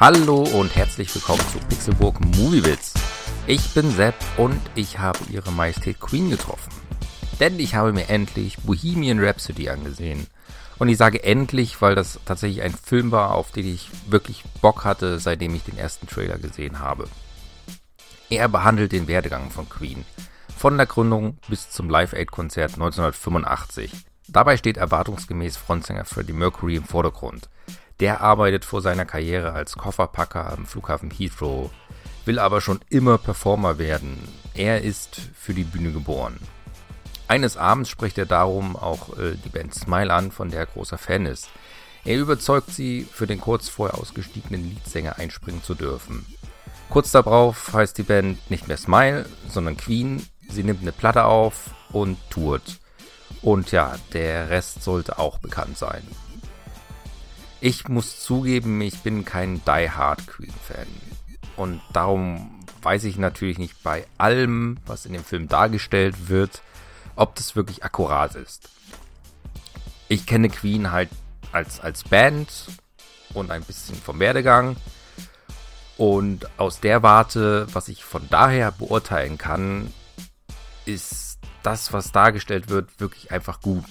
Hallo und herzlich willkommen zu Pixelburg Moviebits. Ich bin Sepp und ich habe ihre Majestät Queen getroffen. Denn ich habe mir endlich Bohemian Rhapsody angesehen. Und ich sage endlich, weil das tatsächlich ein Film war, auf den ich wirklich Bock hatte, seitdem ich den ersten Trailer gesehen habe. Er behandelt den Werdegang von Queen. Von der Gründung bis zum Live-Aid-Konzert 1985. Dabei steht erwartungsgemäß Frontsänger Freddie Mercury im Vordergrund. Der arbeitet vor seiner Karriere als Kofferpacker am Flughafen Heathrow, will aber schon immer Performer werden. Er ist für die Bühne geboren. Eines Abends spricht er darum auch äh, die Band Smile an, von der er großer Fan ist. Er überzeugt sie, für den kurz vorher ausgestiegenen Leadsänger einspringen zu dürfen. Kurz darauf heißt die Band nicht mehr Smile, sondern Queen. Sie nimmt eine Platte auf und tourt. Und ja, der Rest sollte auch bekannt sein. Ich muss zugeben, ich bin kein Die Hard Queen-Fan. Und darum weiß ich natürlich nicht bei allem, was in dem Film dargestellt wird, ob das wirklich akkurat ist. Ich kenne Queen halt als, als Band und ein bisschen vom Werdegang. Und aus der Warte, was ich von daher beurteilen kann, ist das, was dargestellt wird, wirklich einfach gut.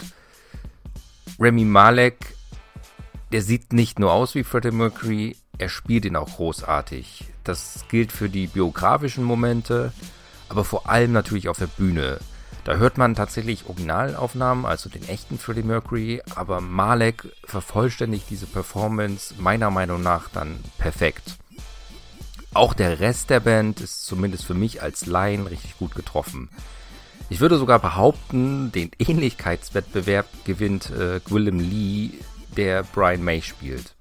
Remy Malek der sieht nicht nur aus wie Freddie Mercury, er spielt ihn auch großartig. Das gilt für die biografischen Momente, aber vor allem natürlich auf der Bühne. Da hört man tatsächlich Originalaufnahmen, also den echten Freddie Mercury, aber Malek vervollständigt diese Performance meiner Meinung nach dann perfekt. Auch der Rest der Band ist zumindest für mich als Laien richtig gut getroffen. Ich würde sogar behaupten, den Ähnlichkeitswettbewerb gewinnt äh, Gwillem Lee der Brian May spielt.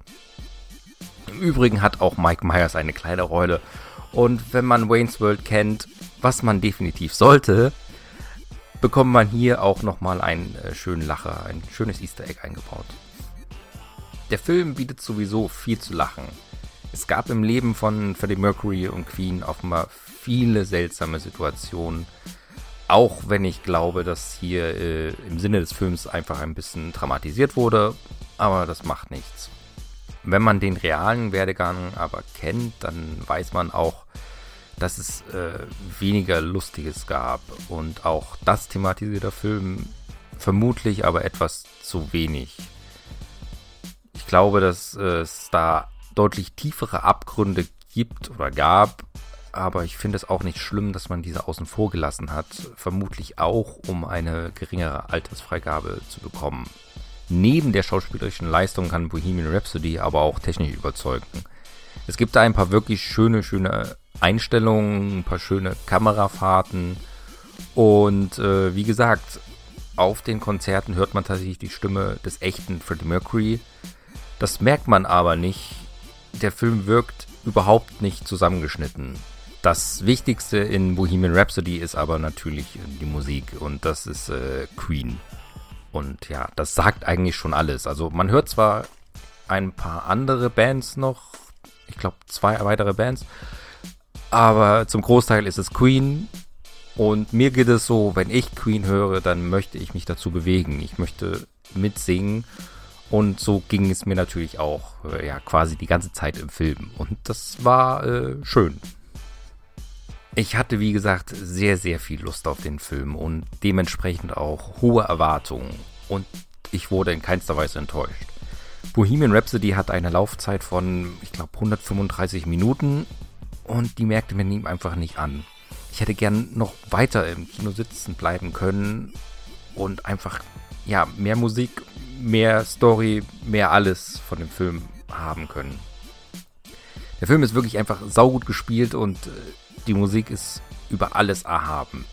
Im Übrigen hat auch Mike Myers eine kleine Rolle. Und wenn man Wayne's World kennt, was man definitiv sollte, bekommt man hier auch nochmal einen äh, schönen Lacher, ein schönes Easter Egg eingebaut. Der Film bietet sowieso viel zu lachen. Es gab im Leben von Freddie Mercury und Queen offenbar viele seltsame Situationen, auch wenn ich glaube, dass hier äh, im Sinne des Films einfach ein bisschen dramatisiert wurde, aber das macht nichts. Wenn man den realen Werdegang aber kennt, dann weiß man auch, dass es äh, weniger Lustiges gab und auch das thematisiert der Film vermutlich aber etwas zu wenig. Ich glaube, dass äh, es da deutlich tiefere Abgründe gibt oder gab, aber ich finde es auch nicht schlimm, dass man diese außen vor gelassen hat. Vermutlich auch, um eine geringere Altersfreigabe zu bekommen. Neben der schauspielerischen Leistung kann Bohemian Rhapsody aber auch technisch überzeugen. Es gibt da ein paar wirklich schöne, schöne Einstellungen, ein paar schöne Kamerafahrten und äh, wie gesagt, auf den Konzerten hört man tatsächlich die Stimme des echten Freddie Mercury. Das merkt man aber nicht. Der Film wirkt überhaupt nicht zusammengeschnitten. Das Wichtigste in Bohemian Rhapsody ist aber natürlich die Musik und das ist äh, Queen. Und ja, das sagt eigentlich schon alles. Also man hört zwar ein paar andere Bands noch, ich glaube zwei weitere Bands, aber zum Großteil ist es Queen. Und mir geht es so, wenn ich Queen höre, dann möchte ich mich dazu bewegen. Ich möchte mitsingen. Und so ging es mir natürlich auch, äh, ja, quasi die ganze Zeit im Film. Und das war äh, schön. Ich hatte, wie gesagt, sehr, sehr viel Lust auf den Film und dementsprechend auch hohe Erwartungen. Und ich wurde in keinster Weise enttäuscht. Bohemian Rhapsody hat eine Laufzeit von, ich glaube, 135 Minuten und die merkte man ihm einfach nicht an. Ich hätte gern noch weiter im Kino sitzen bleiben können und einfach, ja, mehr Musik, mehr Story, mehr alles von dem Film haben können. Der Film ist wirklich einfach saugut gespielt und äh, die Musik ist über alles erhaben.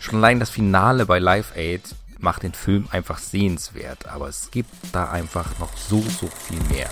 Schon allein das Finale bei Live Aid macht den Film einfach sehenswert, aber es gibt da einfach noch so, so viel mehr.